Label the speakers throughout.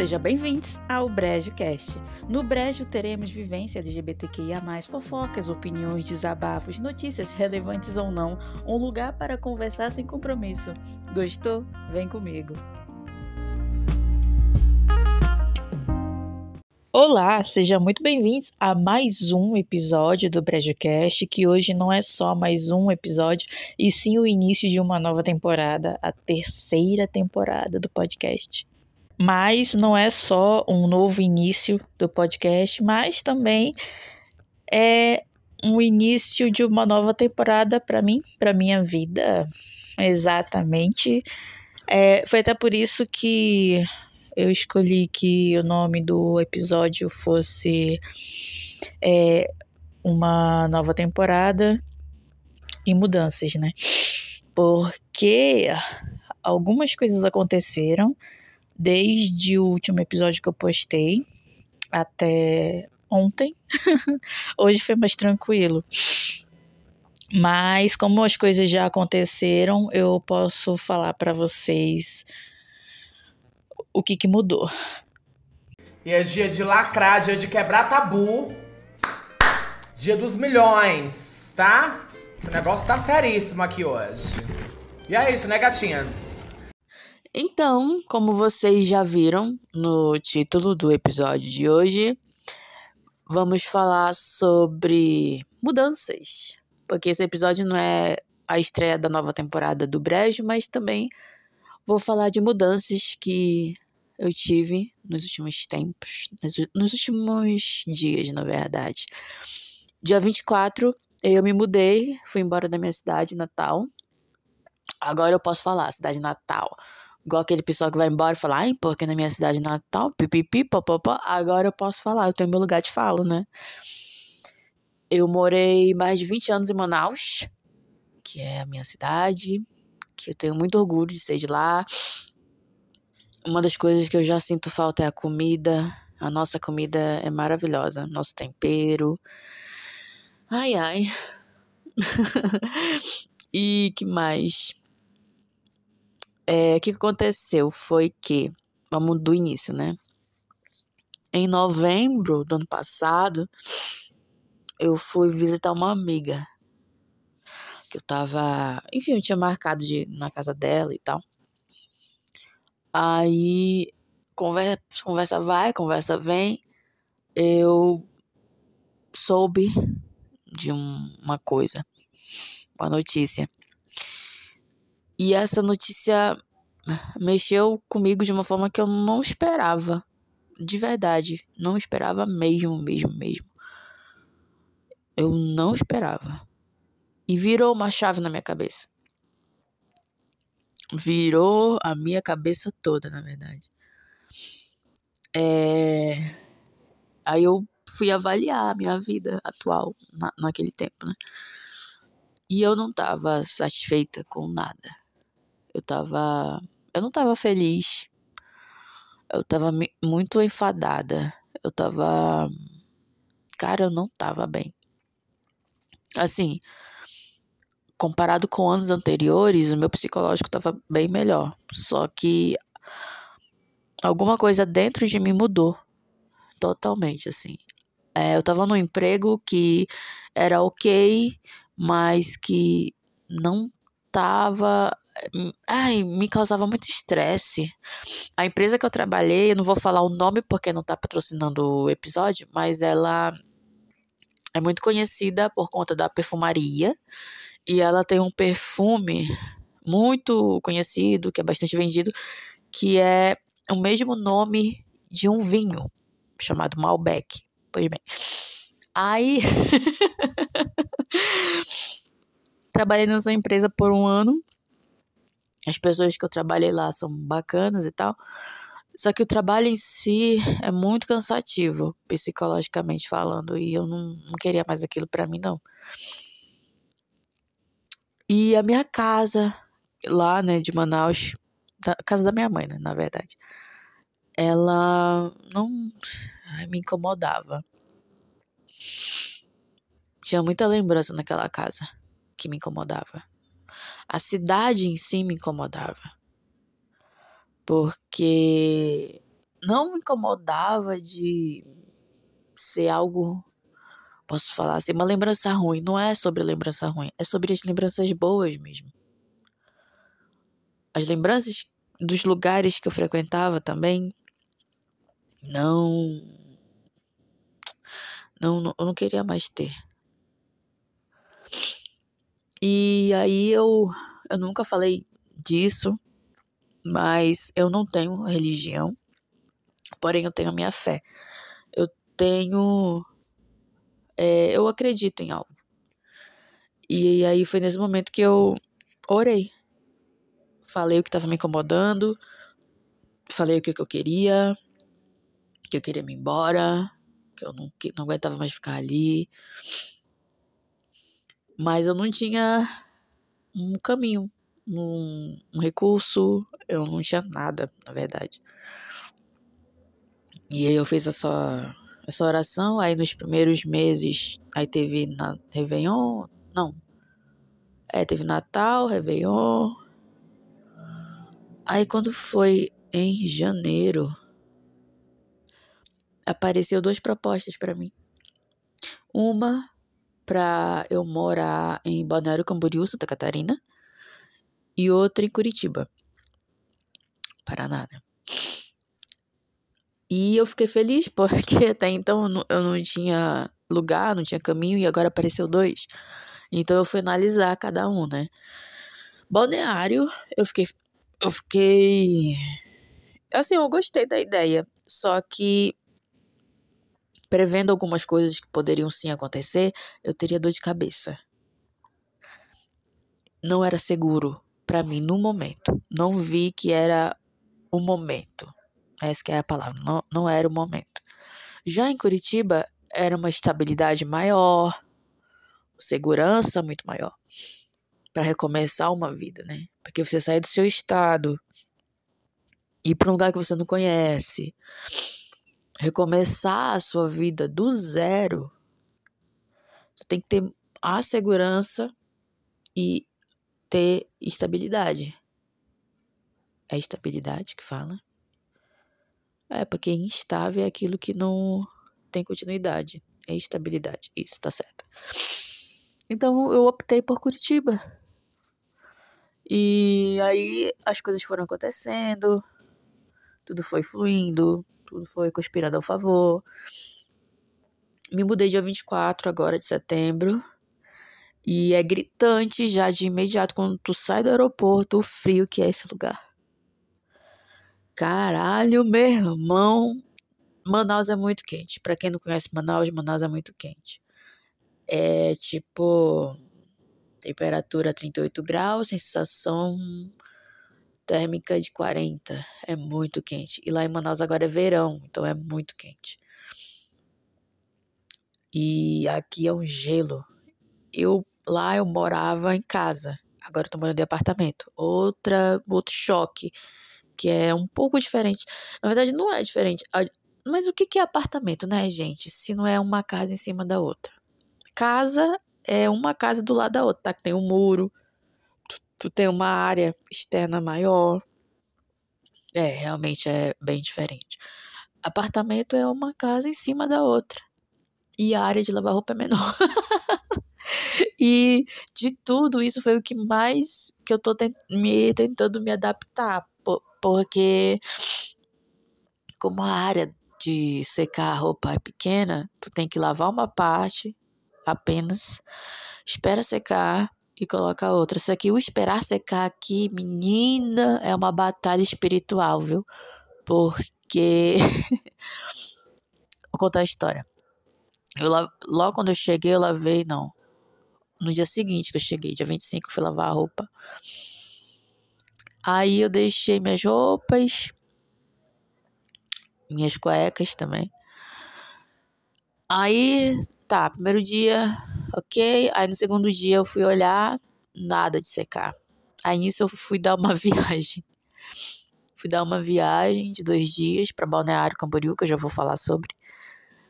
Speaker 1: Sejam bem-vindos ao Brejo Cast. No Brejo teremos vivência LGBTQIA+, fofocas, opiniões, desabafos, notícias relevantes ou não, um lugar para conversar sem compromisso. Gostou? Vem comigo. Olá, sejam muito bem-vindos a mais um episódio do BrejoCast, que hoje não é só mais um episódio, e sim o início de uma nova temporada, a terceira temporada do podcast. Mas não é só um novo início do podcast, mas também é um início de uma nova temporada para mim, para minha vida. Exatamente. É, foi até por isso que eu escolhi que o nome do episódio fosse é, uma nova temporada e mudanças, né? Porque algumas coisas aconteceram desde o último episódio que eu postei até ontem. Hoje foi mais tranquilo. Mas como as coisas já aconteceram, eu posso falar para vocês o que, que mudou.
Speaker 2: E é dia de lacrar, dia de quebrar tabu. Dia dos milhões, tá? O negócio tá seríssimo aqui hoje. E é isso, né, gatinhas?
Speaker 1: Então, como vocês já viram no título do episódio de hoje, vamos falar sobre mudanças. Porque esse episódio não é a estreia da nova temporada do Brejo, mas também vou falar de mudanças que eu tive nos últimos tempos, nos últimos dias, na verdade. Dia 24, eu me mudei, fui embora da minha cidade natal. Agora eu posso falar, cidade natal. Igual aquele pessoal que vai embora e fala, ai, porque na minha cidade natal, pipipi, popopó. Agora eu posso falar, eu tenho meu lugar de falo, né? Eu morei mais de 20 anos em Manaus, que é a minha cidade, que eu tenho muito orgulho de ser de lá. Uma das coisas que eu já sinto falta é a comida. A nossa comida é maravilhosa, nosso tempero. Ai, ai. e que mais? É, o que aconteceu foi que, vamos do início, né? Em novembro do ano passado, eu fui visitar uma amiga. Que eu tava. Enfim, eu tinha marcado de na casa dela e tal. Aí, conversa, conversa vai, conversa vem. Eu soube de um, uma coisa, uma notícia. E essa notícia mexeu comigo de uma forma que eu não esperava. De verdade, não esperava mesmo, mesmo, mesmo. Eu não esperava. E virou uma chave na minha cabeça virou a minha cabeça toda, na verdade. É... Aí eu fui avaliar a minha vida atual na, naquele tempo, né? E eu não tava satisfeita com nada. Eu tava. Eu não tava feliz. Eu tava muito enfadada. Eu tava. Cara, eu não tava bem. Assim, comparado com anos anteriores, o meu psicológico estava bem melhor. Só que alguma coisa dentro de mim mudou totalmente, assim. É, eu estava num emprego que era ok, mas que não tava. Ai, me causava muito estresse. A empresa que eu trabalhei, eu não vou falar o nome porque não está patrocinando o episódio, mas ela é muito conhecida por conta da perfumaria e ela tem um perfume muito conhecido, que é bastante vendido, que é o mesmo nome de um vinho chamado Malbec. Pois bem. Aí trabalhei nessa empresa por um ano. As pessoas que eu trabalhei lá são bacanas e tal. Só que o trabalho em si é muito cansativo, psicologicamente falando, e eu não, não queria mais aquilo para mim, não. E a minha casa, lá, né, de Manaus, da casa da minha mãe, né, na verdade, ela não me incomodava. Tinha muita lembrança naquela casa que me incomodava. A cidade em si me incomodava. Porque não me incomodava de ser algo, posso falar assim, uma lembrança ruim. Não é sobre lembrança ruim, é sobre as lembranças boas mesmo. As lembranças dos lugares que eu frequentava também não não, não eu não queria mais ter. E aí eu eu nunca falei disso, mas eu não tenho religião, porém eu tenho a minha fé. Eu tenho é, eu acredito em algo. E aí foi nesse momento que eu orei. Falei o que estava me incomodando, falei o que, que eu queria, que eu queria me embora, que eu não, que não aguentava mais ficar ali. Mas eu não tinha um caminho, um, um recurso, eu não tinha nada, na verdade. E aí eu fiz essa, essa oração, aí nos primeiros meses, aí teve na Réveillon, não. É, teve Natal, Réveillon. Aí quando foi em janeiro, apareceu duas propostas para mim. Uma para eu morar em Balneário Camboriú, Santa Catarina, e outra em Curitiba, Paraná. Né? E eu fiquei feliz porque até então eu não tinha lugar, não tinha caminho e agora apareceu dois. Então eu fui analisar cada um, né? Balneário, eu fiquei eu fiquei assim, eu gostei da ideia, só que prevendo algumas coisas que poderiam sim acontecer, eu teria dor de cabeça. Não era seguro para mim no momento. Não vi que era o momento. Essa que é a palavra. Não, não era o momento. Já em Curitiba, era uma estabilidade maior, segurança muito maior para recomeçar uma vida, né? Porque você sai do seu estado, ir para um lugar que você não conhece, recomeçar a sua vida do zero, tem que ter a segurança e ter estabilidade. É estabilidade que fala? É, porque instável é aquilo que não tem continuidade. É estabilidade. Isso, tá certo. Então eu optei por Curitiba. E aí as coisas foram acontecendo, tudo foi fluindo, tudo foi conspirado ao favor. Me mudei dia 24 agora de setembro. E é gritante já de imediato quando tu sai do aeroporto o frio que é esse lugar. Caralho, meu irmão. Manaus é muito quente. Para quem não conhece Manaus, Manaus é muito quente. É tipo temperatura 38 graus, sensação térmica de 40. É muito quente. E lá em Manaus agora é verão, então é muito quente. E aqui é um gelo. Eu lá eu morava em casa. Agora eu tô morando em apartamento. Outra, outro choque, que é um pouco diferente. Na verdade, não é diferente. Mas o que é apartamento, né, gente? Se não é uma casa em cima da outra. Casa é uma casa do lado da outra, tá? Que tem um muro, tu tem uma área externa maior. É, realmente é bem diferente. Apartamento é uma casa em cima da outra. E a área de lavar roupa é menor. e de tudo isso foi o que mais que eu tô me tentando me adaptar. Porque como a área de secar a roupa é pequena, tu tem que lavar uma parte apenas, espera secar e coloca outra. Só que o esperar secar aqui, menina, é uma batalha espiritual, viu? Porque. Vou contar a história. Eu, logo quando eu cheguei, eu lavei, não. No dia seguinte que eu cheguei, dia 25, eu fui lavar a roupa. Aí eu deixei minhas roupas, minhas cuecas também. Aí, tá, primeiro dia ok. Aí no segundo dia eu fui olhar, nada de secar. Aí nisso eu fui dar uma viagem. Fui dar uma viagem de dois dias para Balneário Camboriú, que eu já vou falar sobre.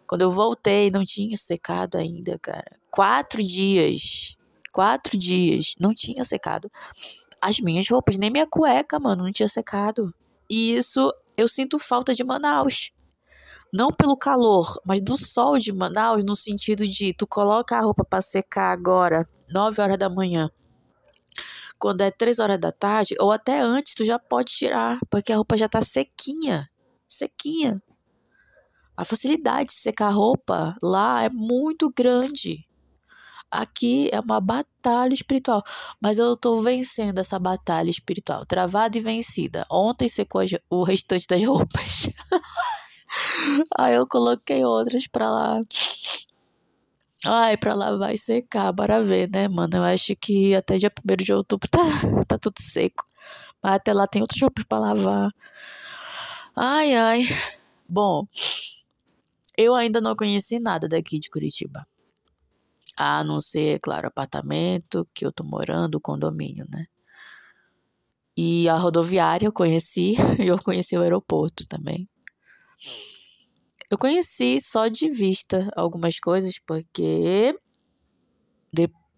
Speaker 1: Quando eu voltei, não tinha secado ainda, cara. Quatro dias. Quatro dias. Não tinha secado. As minhas roupas, nem minha cueca, mano, não tinha secado. E isso eu sinto falta de Manaus. Não pelo calor, mas do sol de Manaus, no sentido de tu coloca a roupa para secar agora, 9 horas da manhã. Quando é 3 horas da tarde, ou até antes, tu já pode tirar, porque a roupa já tá sequinha. Sequinha. A facilidade de secar a roupa lá é muito grande. Aqui é uma batalha espiritual, mas eu tô vencendo essa batalha espiritual, travada e vencida. Ontem secou o restante das roupas. Aí eu coloquei outras pra lá. Ai, pra lá vai secar, bora ver, né, mano? Eu acho que até dia 1 de outubro tá, tá tudo seco. Mas até lá tem outros roupas pra lavar. Ai, ai. Bom, eu ainda não conheci nada daqui de Curitiba. A não ser, claro, apartamento que eu tô morando, condomínio, né? E a rodoviária eu conheci, e eu conheci o aeroporto também. Eu conheci só de vista algumas coisas, porque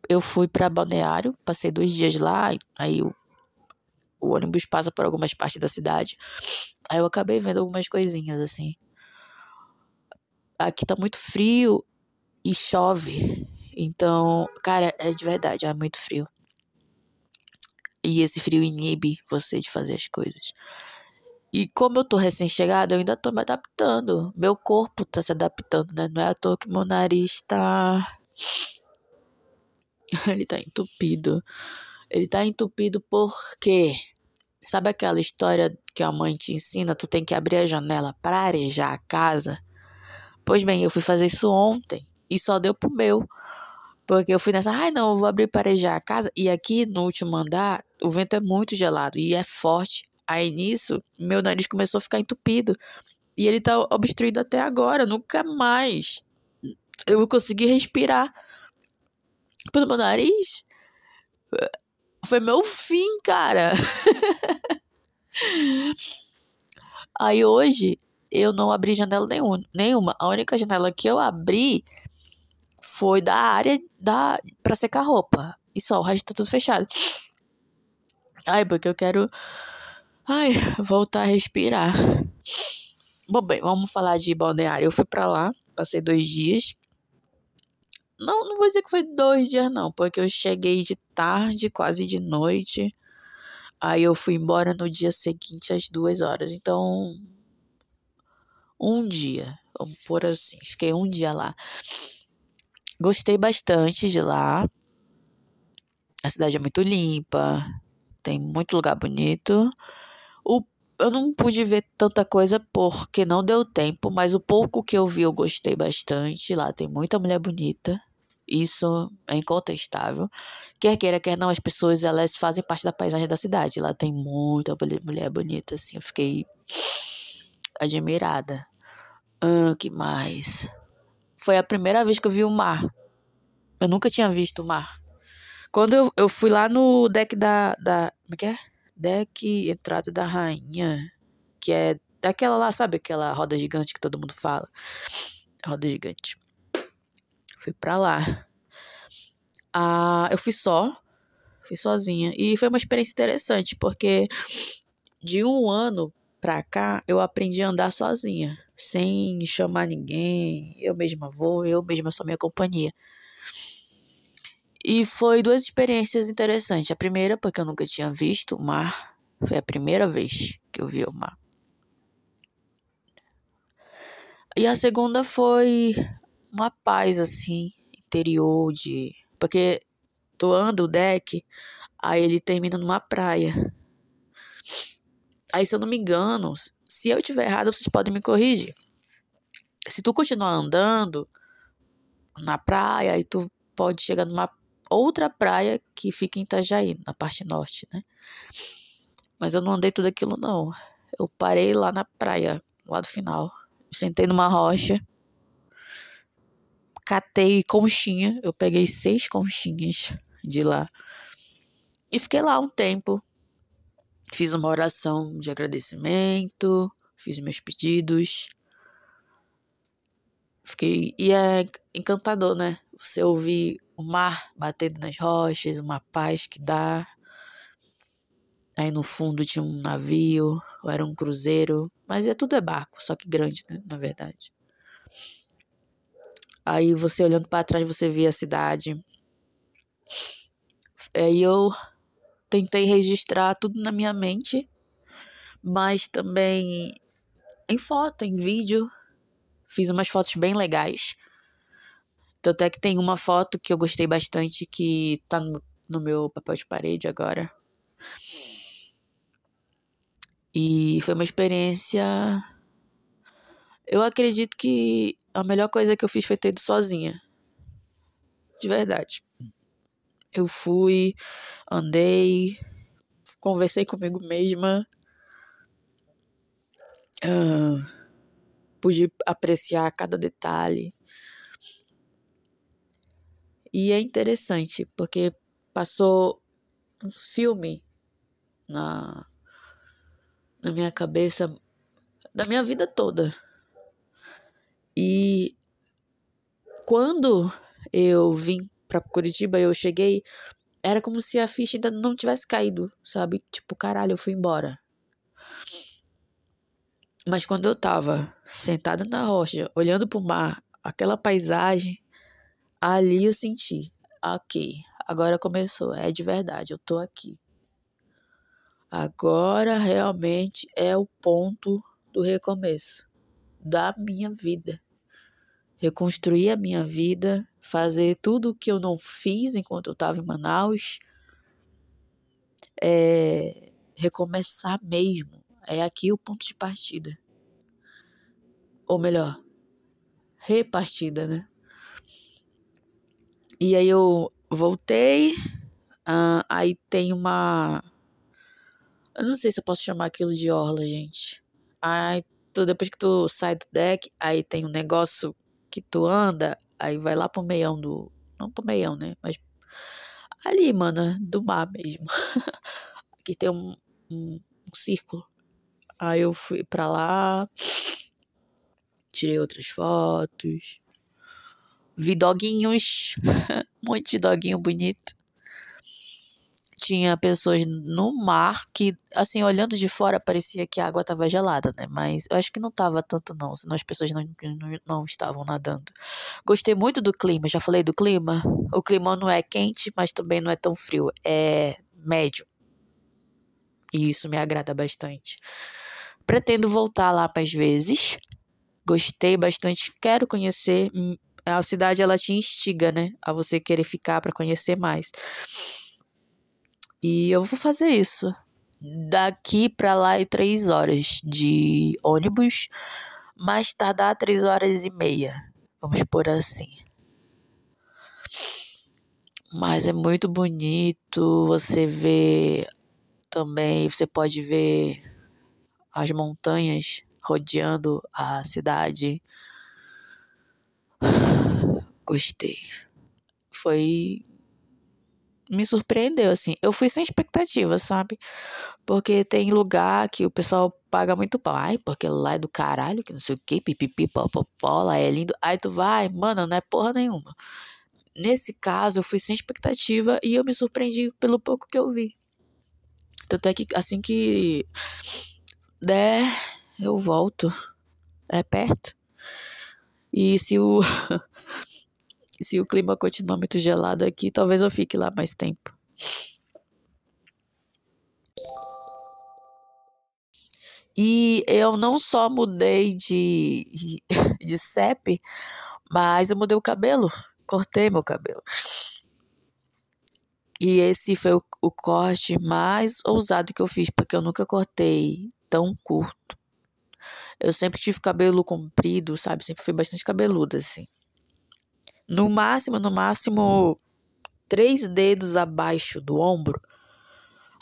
Speaker 1: eu fui para Balneário, passei dois dias lá, aí o, o ônibus passa por algumas partes da cidade. Aí eu acabei vendo algumas coisinhas assim. Aqui tá muito frio e chove. Então, cara, é de verdade, é muito frio. E esse frio inibe você de fazer as coisas. E como eu tô recém-chegada, eu ainda tô me adaptando. Meu corpo tá se adaptando, né? Não é à toa que meu nariz tá. Ele tá entupido. Ele tá entupido porque. Sabe aquela história que a mãe te ensina? Tu tem que abrir a janela para arejar a casa? Pois bem, eu fui fazer isso ontem e só deu pro meu. Porque eu fui nessa, ai não, eu vou abrir parejar a casa. E aqui no último andar, o vento é muito gelado e é forte. Aí nisso, meu nariz começou a ficar entupido. E ele tá obstruído até agora, nunca mais. Eu vou conseguir respirar. Pelo meu nariz. Foi meu fim, cara. Aí hoje eu não abri janela nenhuma. A única janela que eu abri foi da área da para secar roupa. E só, o resto tá tudo fechado. Ai, porque eu quero ai, voltar a respirar. Bom, bem, vamos falar de balneário. Eu fui para lá, passei dois dias. Não, não vou dizer que foi dois dias, não, porque eu cheguei de tarde, quase de noite. Aí eu fui embora no dia seguinte às duas horas. Então, um dia, vamos por assim, fiquei um dia lá. Gostei bastante de lá. A cidade é muito limpa, tem muito lugar bonito. Eu não pude ver tanta coisa porque não deu tempo, mas o pouco que eu vi eu gostei bastante. Lá tem muita mulher bonita. Isso é incontestável. Quer queira, quer não, as pessoas elas fazem parte da paisagem da cidade. Lá tem muita mulher bonita, assim. Eu fiquei admirada. Ah, que mais? Foi a primeira vez que eu vi o mar. Eu nunca tinha visto o mar. Quando eu, eu fui lá no deck da, da. Como é que é? Deck entrada da rainha. Que é daquela lá, sabe? Aquela roda gigante que todo mundo fala. Roda gigante. Fui pra lá. Ah, eu fui só. Fui sozinha. E foi uma experiência interessante, porque de um ano pra cá, eu aprendi a andar sozinha, sem chamar ninguém. Eu mesma vou, eu mesma sou minha companhia. E foi duas experiências interessantes. A primeira, porque eu nunca tinha visto o mar, foi a primeira vez que eu vi o mar. E a segunda foi uma paz assim, interior de, porque tu anda o deck, aí ele termina numa praia. Aí, se eu não me engano, se eu estiver errado, vocês podem me corrigir. Se tu continuar andando na praia, aí tu pode chegar numa outra praia que fica em Itajaí, na parte norte, né? Mas eu não andei tudo aquilo, não. Eu parei lá na praia, lá do final. sentei numa rocha. Catei conchinha. Eu peguei seis conchinhas de lá. E fiquei lá um tempo Fiz uma oração de agradecimento, fiz meus pedidos. Fiquei. E é encantador, né? Você ouvir o mar batendo nas rochas, uma paz que dá. Aí no fundo tinha um navio, ou era um cruzeiro. Mas é tudo é barco, só que grande, né? Na verdade. Aí você olhando para trás, você vê a cidade. Aí eu tentei registrar tudo na minha mente, mas também em foto, em vídeo. Fiz umas fotos bem legais. Tanto é que tem uma foto que eu gostei bastante que tá no, no meu papel de parede agora. E foi uma experiência. Eu acredito que a melhor coisa que eu fiz foi ter ido sozinha. De verdade. Eu fui, andei, conversei comigo mesma. Uh, pude apreciar cada detalhe. E é interessante, porque passou um filme na, na minha cabeça da minha vida toda. E quando eu vim para Curitiba, eu cheguei, era como se a ficha ainda não tivesse caído, sabe? Tipo, caralho, eu fui embora. Mas quando eu tava sentada na rocha, olhando pro mar, aquela paisagem, ali eu senti, ok, agora começou, é de verdade, eu tô aqui. Agora realmente é o ponto do recomeço da minha vida. Reconstruir a minha vida, fazer tudo o que eu não fiz enquanto eu estava em Manaus. É, recomeçar mesmo. É aqui o ponto de partida. Ou melhor, repartida, né? E aí eu voltei. Uh, aí tem uma. Eu não sei se eu posso chamar aquilo de orla, gente. Aí tu, depois que tu sai do deck, aí tem um negócio que tu anda, aí vai lá pro meião do. Não pro meião, né? Mas ali, mano, do mar mesmo. Aqui tem um, um, um círculo. Aí eu fui pra lá, tirei outras fotos, vi doguinhos, um monte de doguinho bonito tinha pessoas no mar que, assim, olhando de fora, parecia que a água estava gelada, né? Mas eu acho que não estava tanto, não, senão as pessoas não, não, não estavam nadando. Gostei muito do clima, já falei do clima. O clima não é quente, mas também não é tão frio, é médio. E isso me agrada bastante. Pretendo voltar lá mais vezes. Gostei bastante, quero conhecer. A cidade ela te instiga, né, a você querer ficar para conhecer mais. E eu vou fazer isso. Daqui para lá é três horas de ônibus, mais tardar três horas e meia. Vamos por assim. Mas é muito bonito. Você vê também, você pode ver as montanhas rodeando a cidade. Gostei. Foi me surpreendeu, assim. Eu fui sem expectativa, sabe? Porque tem lugar que o pessoal paga muito pau. Ai, porque lá é do caralho, que não sei o que, pipipi, popopó, lá é lindo. Aí tu vai, mano, não é porra nenhuma. Nesse caso, eu fui sem expectativa e eu me surpreendi pelo pouco que eu vi. Tanto é que assim que der, eu volto. É perto. E se o se o clima continuar muito gelado aqui, talvez eu fique lá mais tempo. E eu não só mudei de, de CEP, mas eu mudei o cabelo. Cortei meu cabelo. E esse foi o, o corte mais ousado que eu fiz, porque eu nunca cortei tão curto. Eu sempre tive cabelo comprido, sabe? Sempre fui bastante cabeluda, assim. No máximo, no máximo, três dedos abaixo do ombro.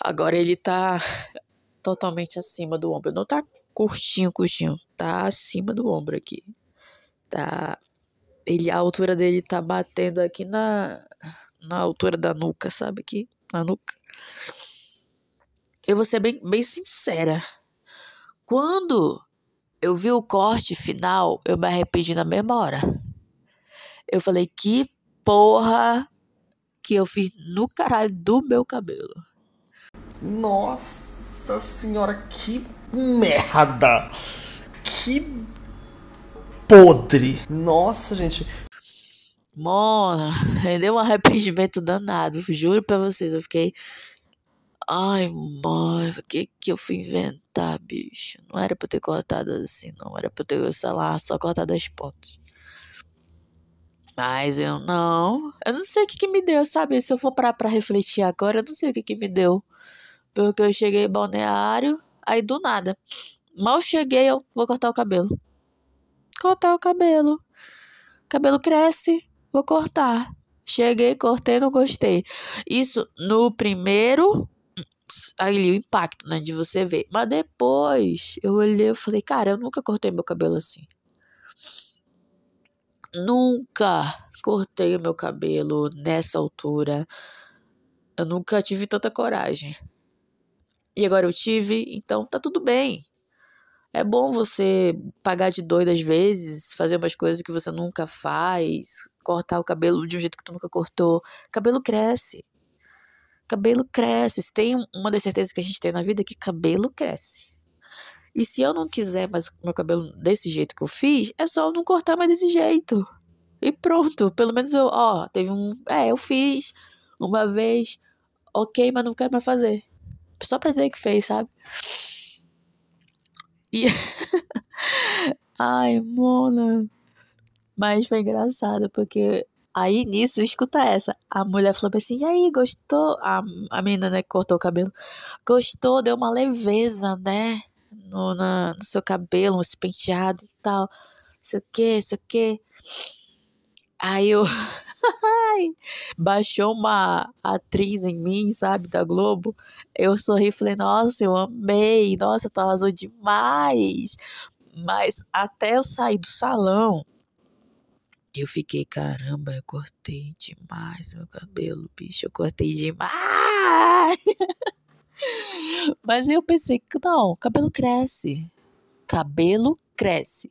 Speaker 1: Agora ele tá totalmente acima do ombro. Não tá curtinho, curtinho. Tá acima do ombro aqui. Tá. Ele, a altura dele tá batendo aqui na, na altura da nuca, sabe? Aqui, na nuca. Eu vou ser bem, bem sincera. Quando eu vi o corte final, eu me arrependi na mesma hora. Eu falei, que porra que eu fiz no caralho do meu cabelo.
Speaker 2: Nossa senhora, que merda. Que podre. Nossa, gente.
Speaker 1: Mona, rendeu um arrependimento danado. Juro pra vocês, eu fiquei. Ai, mãe, o que que eu fui inventar, bicho? Não era pra eu ter cortado assim, não. Era pra eu ter, sei lá, só cortado as pontas. Mas eu não. Eu não sei o que, que me deu, sabe? Se eu for parar pra refletir agora, eu não sei o que, que me deu. Porque eu cheguei em balneário, aí do nada. Mal cheguei, eu vou cortar o cabelo. Cortar o cabelo. Cabelo cresce, vou cortar. Cheguei, cortei, não gostei. Isso no primeiro. Ali o impacto, né? De você ver. Mas depois eu olhei e falei, cara, eu nunca cortei meu cabelo assim. Nunca cortei o meu cabelo nessa altura. Eu nunca tive tanta coragem. E agora eu tive, então tá tudo bem. É bom você pagar de doida às vezes, fazer umas coisas que você nunca faz, cortar o cabelo de um jeito que tu nunca cortou. Cabelo cresce. Cabelo cresce. Tem uma das certezas que a gente tem na vida é que cabelo cresce. E se eu não quiser mais meu cabelo desse jeito que eu fiz, é só eu não cortar mais desse jeito. E pronto. Pelo menos eu, ó, teve um. É, eu fiz uma vez. Ok, mas não quero mais fazer. Só pra dizer que fez, sabe? E. Ai, Mona. Mas foi engraçado, porque aí nisso, escuta essa. A mulher falou assim: e aí, gostou? A, a menina, né, cortou o cabelo. Gostou, deu uma leveza, né? No, na, no seu cabelo, esse penteado e tal. Sei o que, sei o que. Aí eu. Baixou uma atriz em mim, sabe, da Globo. Eu sorri e falei, nossa, eu amei, nossa, tu arrasou demais. Mas até eu sair do salão, eu fiquei, caramba, eu cortei demais meu cabelo, bicho, eu cortei demais. Mas eu pensei que não, cabelo cresce. Cabelo cresce.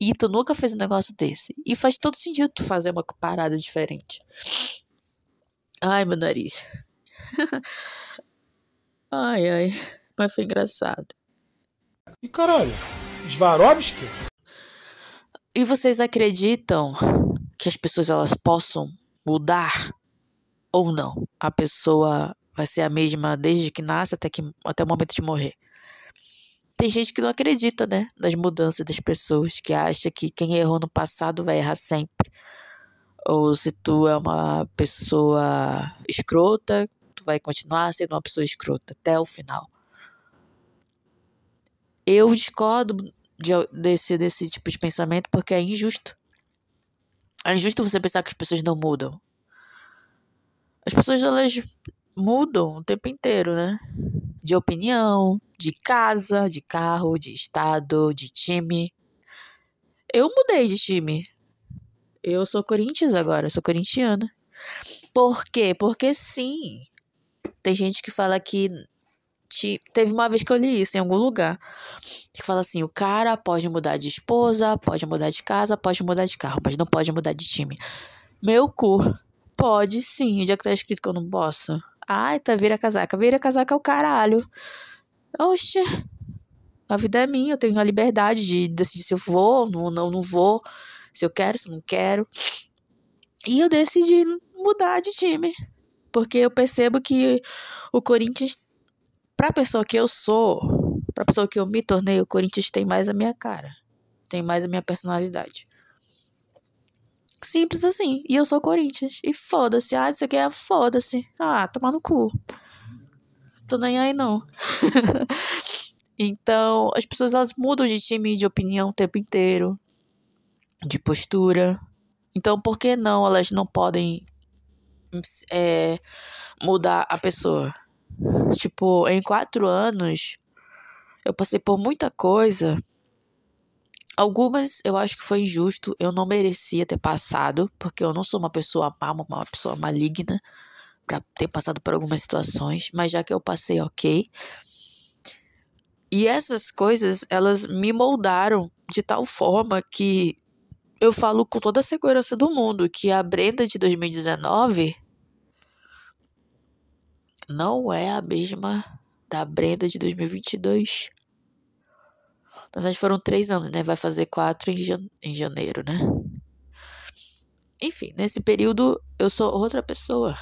Speaker 1: E tu nunca fez um negócio desse. E faz todo sentido tu fazer uma parada diferente. Ai, meu nariz. ai, ai. Mas foi engraçado.
Speaker 2: E caralho, Swarovski?
Speaker 1: E vocês acreditam que as pessoas elas possam mudar ou não? A pessoa vai ser a mesma desde que nasce até, que, até o momento de morrer. Tem gente que não acredita, né, nas mudanças das pessoas, que acha que quem errou no passado vai errar sempre. Ou se tu é uma pessoa escrota, tu vai continuar sendo uma pessoa escrota até o final. Eu discordo de, desse, desse tipo de pensamento porque é injusto. É injusto você pensar que as pessoas não mudam. As pessoas elas mudam o tempo inteiro, né? De opinião, de casa, de carro, de estado, de time. Eu mudei de time. Eu sou Corinthians agora, sou corintiana. Por quê? Porque sim. Tem gente que fala que teve uma vez que eu li isso em algum lugar. Que fala assim: o cara pode mudar de esposa, pode mudar de casa, pode mudar de carro, mas não pode mudar de time. Meu cu. Pode sim. Onde é que tá escrito que eu não posso? Ai, tá vira casaca. Vira casaca é o caralho. Oxe, a vida é minha, eu tenho a liberdade de decidir se eu vou, não, não, não vou, se eu quero, se eu não quero. E eu decidi mudar de time. Porque eu percebo que o Corinthians, pra pessoa que eu sou, pra pessoa que eu me tornei, o Corinthians tem mais a minha cara. Tem mais a minha personalidade. Simples assim. E eu sou Corinthians. E foda-se. Ah, isso aqui é foda-se. Ah, tomar no cu tô nem aí não. então, as pessoas elas mudam de time, de opinião o tempo inteiro, de postura. Então, por que não elas não podem é, mudar a pessoa? Tipo, em quatro anos, eu passei por muita coisa. Algumas eu acho que foi injusto, eu não merecia ter passado, porque eu não sou uma pessoa má, uma pessoa maligna para ter passado por algumas situações, mas já que eu passei, ok. E essas coisas, elas me moldaram de tal forma que eu falo com toda a segurança do mundo que a Brenda de 2019 não é a mesma da Brenda de 2022. Na verdade, foram três anos, né? Vai fazer quatro em, em janeiro, né? Enfim, nesse período eu sou outra pessoa.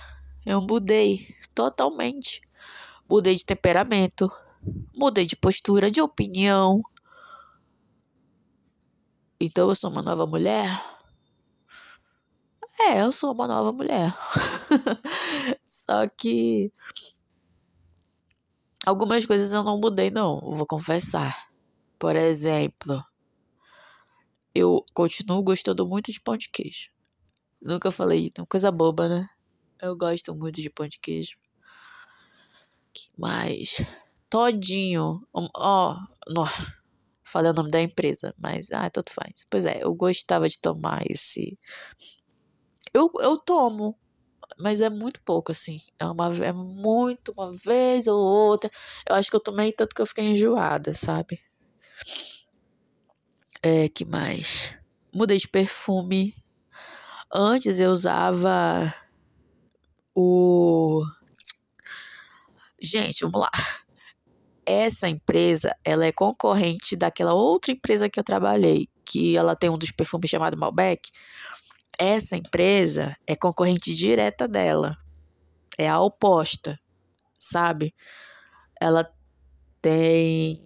Speaker 1: Eu mudei totalmente. Mudei de temperamento, mudei de postura, de opinião. Então eu sou uma nova mulher. É, eu sou uma nova mulher. Só que algumas coisas eu não mudei, não, vou confessar. Por exemplo, eu continuo gostando muito de pão de queijo. Nunca falei, uma coisa boba, né? Eu gosto muito de pão de queijo. Que mais? Todinho. Ó, oh, falei o nome da empresa, mas ah, tanto faz. Pois é, eu gostava de tomar esse. Eu, eu tomo, mas é muito pouco, assim. É, uma, é muito uma vez ou outra. Eu acho que eu tomei tanto que eu fiquei enjoada, sabe? É, que mais? Mudei de perfume. Antes eu usava o. Gente, vamos lá. Essa empresa, ela é concorrente daquela outra empresa que eu trabalhei, que ela tem um dos perfumes chamado Malbec. Essa empresa é concorrente direta dela. É a oposta, sabe? Ela tem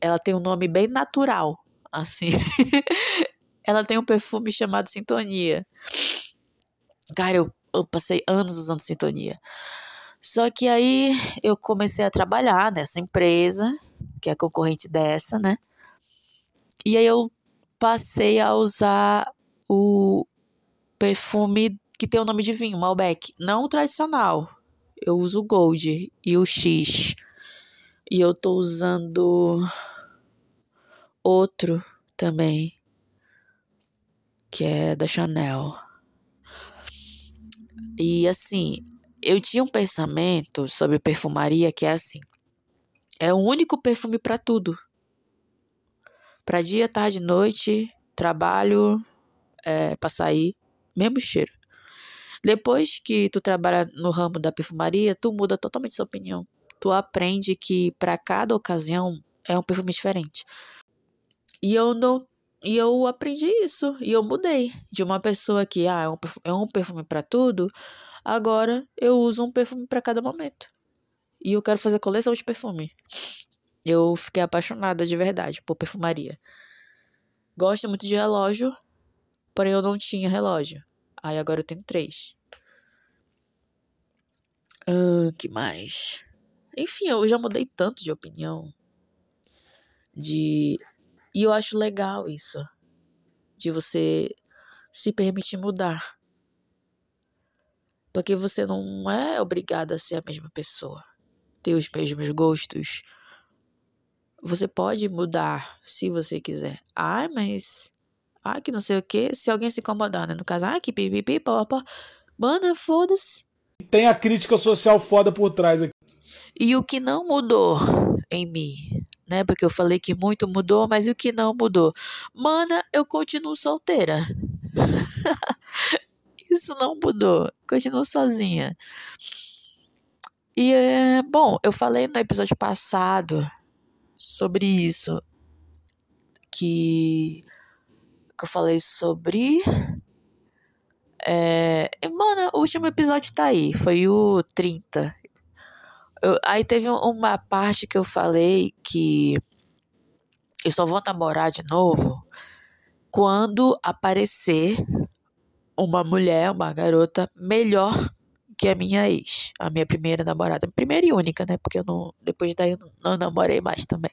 Speaker 1: ela tem um nome bem natural, assim. ela tem um perfume chamado Sintonia. Cara, eu, eu passei anos usando Sintonia. Só que aí eu comecei a trabalhar nessa empresa, que é concorrente dessa, né? E aí eu passei a usar o perfume que tem o nome de vinho, Malbec. Não tradicional. Eu uso o Gold e o X. E eu tô usando outro também, que é da Chanel. E assim, eu tinha um pensamento sobre perfumaria que é assim: é o único perfume para tudo. Para dia, tarde, noite, trabalho, é, sair, mesmo cheiro. Depois que tu trabalha no ramo da perfumaria, tu muda totalmente sua opinião tu aprende que para cada ocasião é um perfume diferente. E eu não e eu aprendi isso e eu mudei de uma pessoa que ah, é um perfume, é um perfume para tudo, agora eu uso um perfume para cada momento. E eu quero fazer coleção de perfume. Eu fiquei apaixonada de verdade por perfumaria. Gosto muito de relógio, porém eu não tinha relógio. Aí agora eu tenho três. Ah, que mais? Enfim, eu já mudei tanto de opinião. De. E eu acho legal isso. De você se permitir mudar. Porque você não é obrigada a ser a mesma pessoa. Ter os mesmos gostos. Você pode mudar se você quiser. Ai, mas. Ai, que não sei o que. Se alguém se incomodar, né? No caso, ai, que pipipi, papapá. Mano, foda-se.
Speaker 3: Tem a crítica social foda por trás aqui.
Speaker 1: E o que não mudou em mim, né? Porque eu falei que muito mudou, mas o que não mudou? Mana, eu continuo solteira. Isso não mudou. Continuo sozinha. E é, bom, eu falei no episódio passado sobre isso. Que, que eu falei sobre. É, mano, o último episódio tá aí. Foi o 30. Eu, aí teve uma parte que eu falei que eu só vou namorar de novo quando aparecer uma mulher, uma garota melhor que a minha ex, a minha primeira namorada, primeira e única, né? Porque eu não, depois daí eu não, namorei mais também.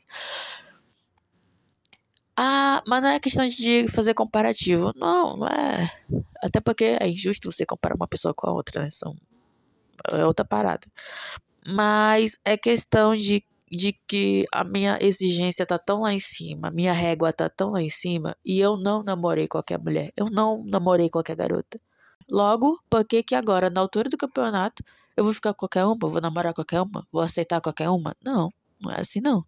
Speaker 1: Ah, mas não é questão de fazer comparativo. Não, não é. Até porque é injusto você comparar uma pessoa com a outra, né? São, é outra parada mas é questão de, de que a minha exigência tá tão lá em cima, minha régua tá tão lá em cima, e eu não namorei qualquer mulher, eu não namorei qualquer garota. Logo, por que que agora, na altura do campeonato, eu vou ficar com qualquer uma, vou namorar qualquer uma, vou aceitar qualquer uma? Não, não é assim não.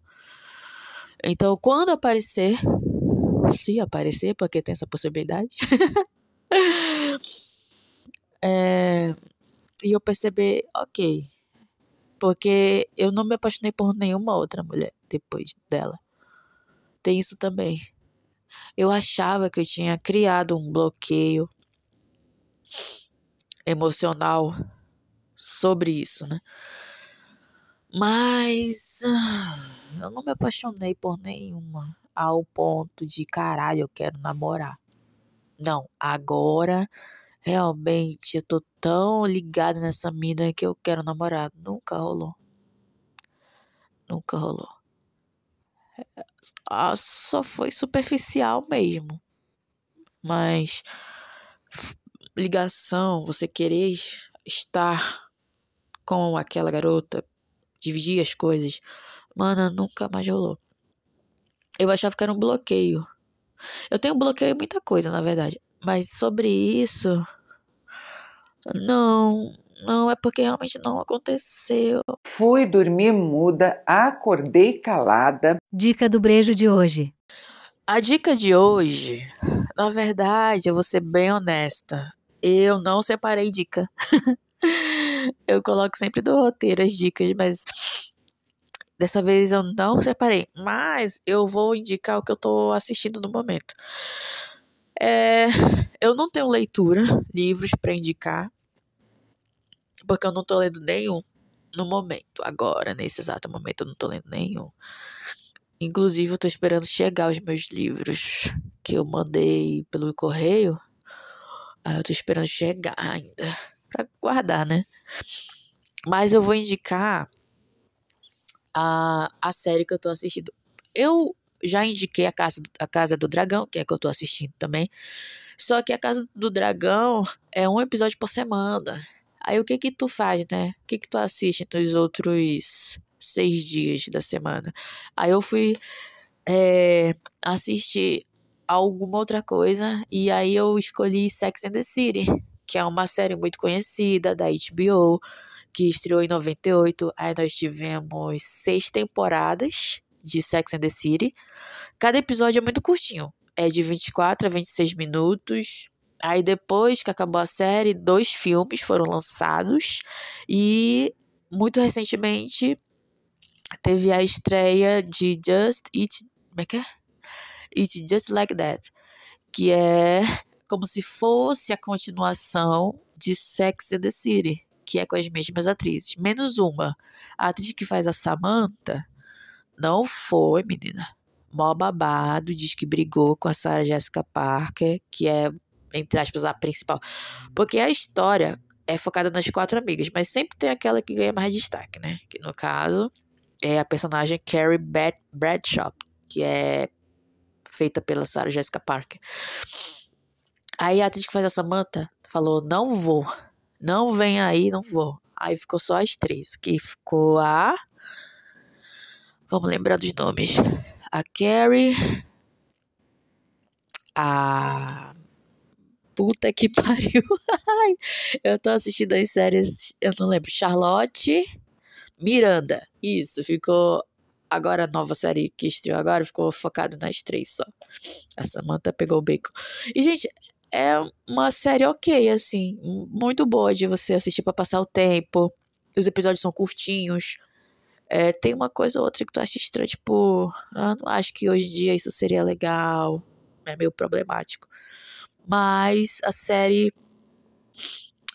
Speaker 1: Então, quando aparecer, se aparecer, porque tem essa possibilidade, é, e eu perceber, ok, Porque eu não me apaixonei por nenhuma outra mulher depois dela. Tem isso também. Eu achava que eu tinha criado um bloqueio emocional sobre isso, né? Mas ah, eu não me apaixonei por nenhuma ao ponto de caralho, eu quero namorar. Não, agora realmente eu tô tão ligado nessa mina que eu quero namorar. Nunca rolou. Nunca rolou. Ah, só foi superficial mesmo. Mas ligação, você querer estar com aquela garota dividir as coisas. Mano, nunca mais rolou. Eu achava que era um bloqueio. Eu tenho bloqueio em muita coisa, na verdade. Mas sobre isso. Não, não, é porque realmente não aconteceu.
Speaker 4: Fui dormir muda, acordei calada.
Speaker 5: Dica do brejo de hoje.
Speaker 1: A dica de hoje, na verdade, eu vou ser bem honesta. Eu não separei dica. eu coloco sempre do roteiro as dicas, mas dessa vez eu não separei. Mas eu vou indicar o que eu tô assistindo no momento. É, eu não tenho leitura, livros para indicar, porque eu não tô lendo nenhum no momento. Agora, nesse exato momento, eu não tô lendo nenhum. Inclusive, eu tô esperando chegar os meus livros que eu mandei pelo correio. Aí eu tô esperando chegar ainda para guardar, né? Mas eu vou indicar a, a série que eu tô assistindo. Eu já indiquei a Casa, a Casa do Dragão, que é que eu tô assistindo também. Só que a Casa do Dragão é um episódio por semana. Aí o que que tu faz, né? O que que tu assiste nos outros seis dias da semana? Aí eu fui é, assistir alguma outra coisa e aí eu escolhi Sex and the City que é uma série muito conhecida da HBO, que estreou em 98. Aí nós tivemos seis temporadas de Sex and the City. Cada episódio é muito curtinho, é de 24 a 26 minutos. Aí depois que acabou a série, dois filmes foram lançados e muito recentemente teve a estreia de Just It, como é que é? It's Just Like That, que é como se fosse a continuação de Sex and the City, que é com as mesmas atrizes, menos uma. A atriz que faz a Samantha não foi, menina. Mó babado, diz que brigou com a Sarah Jessica Parker, que é, entre aspas, a principal. Porque a história é focada nas quatro amigas, mas sempre tem aquela que ganha mais destaque, né? Que no caso é a personagem Carrie Bradshaw, que é feita pela Sarah Jessica Parker. Aí a atriz que faz a Samantha falou: Não vou, não vem aí, não vou. Aí ficou só as três, que ficou a. Vamos lembrar dos nomes: a Carrie, a. Puta que pariu. eu tô assistindo as séries, eu não lembro. Charlotte, Miranda. Isso, ficou agora a nova série que estreou agora ficou focada nas três só. A Samantha pegou o bacon. E, gente, é uma série ok, assim, muito boa de você assistir para passar o tempo. Os episódios são curtinhos. É, tem uma coisa ou outra que tu acha estranha, tipo, ah, não acho que hoje em dia isso seria legal. É meio problemático. Mas a série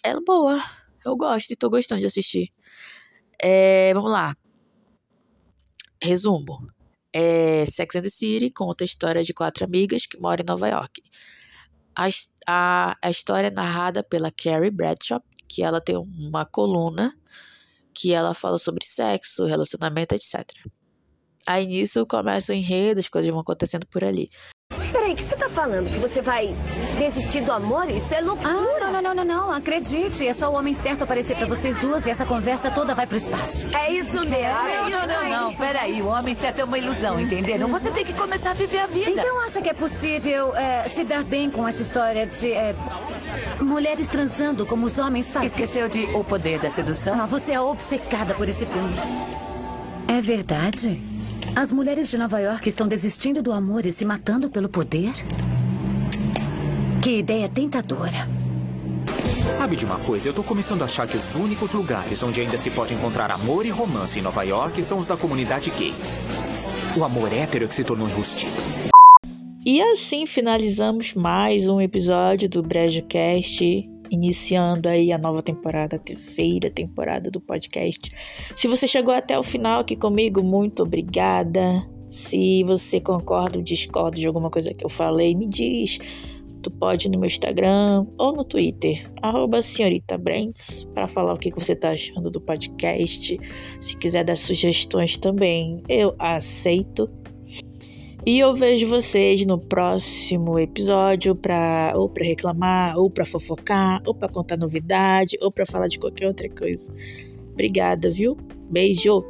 Speaker 1: é boa. Eu gosto e tô gostando de assistir. É, vamos lá. Resumo. É, Sex and the City conta a história de quatro amigas que moram em Nova York. A, a, a história é narrada pela Carrie Bradshaw, que ela tem uma coluna que ela fala sobre sexo, relacionamento, etc. Aí nisso começa o enredo, as coisas vão acontecendo por ali.
Speaker 6: Peraí, o que você tá falando? Que você vai desistir do amor? Isso é loucura.
Speaker 5: Ah, não, não, não, não, não. Acredite. É só o homem certo aparecer para vocês duas e essa conversa toda vai pro espaço.
Speaker 6: É isso mesmo.
Speaker 7: Não, não, não, não. Peraí, o homem certo é uma ilusão, entenderam? Você tem que começar a viver a vida.
Speaker 5: Então acha que é possível é, se dar bem com essa história de é, mulheres transando como os homens fazem?
Speaker 7: Esqueceu de O Poder da Sedução?
Speaker 5: Ah, você é obcecada por esse filme. É verdade? As mulheres de Nova York estão desistindo do amor e se matando pelo poder? Que ideia tentadora.
Speaker 8: Sabe de uma coisa? Eu tô começando a achar que os únicos lugares onde ainda se pode encontrar amor e romance em Nova York são os da comunidade gay. O amor hétero é que se tornou enrustido.
Speaker 1: E assim finalizamos mais um episódio do BrejoCast, iniciando aí a nova temporada, a terceira temporada do podcast. Se você chegou até o final aqui comigo, muito obrigada. Se você concorda ou discorda de alguma coisa que eu falei, me diz. Tu pode ir no meu Instagram ou no Twitter, arroba senhorita Brands, para falar o que você tá achando do podcast. Se quiser dar sugestões também, eu aceito. E eu vejo vocês no próximo episódio para ou para reclamar, ou para fofocar, ou para contar novidade, ou para falar de qualquer outra coisa. Obrigada, viu? Beijo.